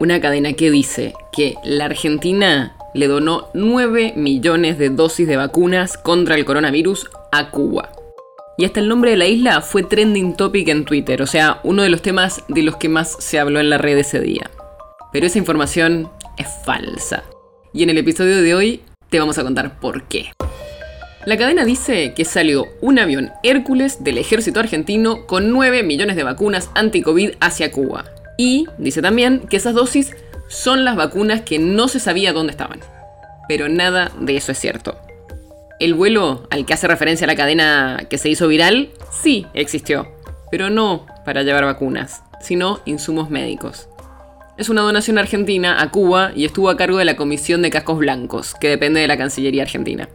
una cadena que dice que la Argentina le donó 9 millones de dosis de vacunas contra el coronavirus a Cuba. Y hasta el nombre de la isla fue trending topic en Twitter, o sea, uno de los temas de los que más se habló en la red ese día. Pero esa información es falsa. Y en el episodio de hoy te vamos a contar por qué. La cadena dice que salió un avión Hércules del ejército argentino con 9 millones de vacunas anti-COVID hacia Cuba. Y dice también que esas dosis son las vacunas que no se sabía dónde estaban. Pero nada de eso es cierto. El vuelo al que hace referencia la cadena que se hizo viral, sí existió, pero no para llevar vacunas, sino insumos médicos. Es una donación argentina a Cuba y estuvo a cargo de la Comisión de Cascos Blancos, que depende de la Cancillería Argentina.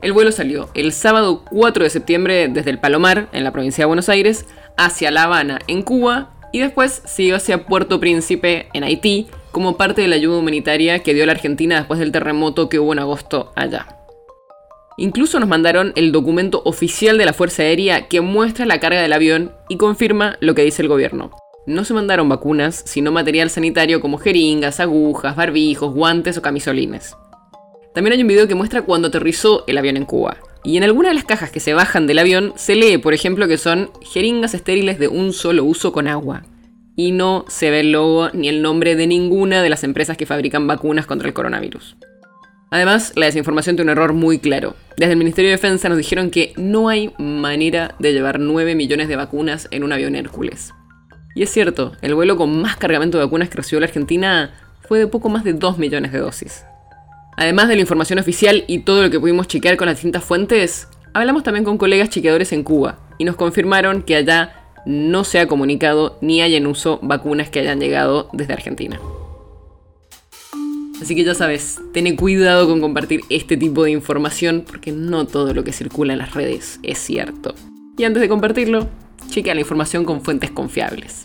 El vuelo salió el sábado 4 de septiembre desde el Palomar, en la provincia de Buenos Aires, hacia La Habana, en Cuba, y después siguió hacia Puerto Príncipe, en Haití, como parte de la ayuda humanitaria que dio la Argentina después del terremoto que hubo en agosto allá. Incluso nos mandaron el documento oficial de la Fuerza Aérea que muestra la carga del avión y confirma lo que dice el gobierno. No se mandaron vacunas, sino material sanitario como jeringas, agujas, barbijos, guantes o camisolines. También hay un video que muestra cuando aterrizó el avión en Cuba. Y en alguna de las cajas que se bajan del avión se lee, por ejemplo, que son jeringas estériles de un solo uso con agua. Y no se ve el logo ni el nombre de ninguna de las empresas que fabrican vacunas contra el coronavirus. Además, la desinformación tiene un error muy claro. Desde el Ministerio de Defensa nos dijeron que no hay manera de llevar 9 millones de vacunas en un avión Hércules. Y es cierto, el vuelo con más cargamento de vacunas que recibió la Argentina fue de poco más de 2 millones de dosis. Además de la información oficial y todo lo que pudimos chequear con las distintas fuentes, hablamos también con colegas chequeadores en Cuba y nos confirmaron que allá no se ha comunicado ni hay en uso vacunas que hayan llegado desde Argentina. Así que ya sabes, ten cuidado con compartir este tipo de información porque no todo lo que circula en las redes es cierto. Y antes de compartirlo, chequea la información con fuentes confiables.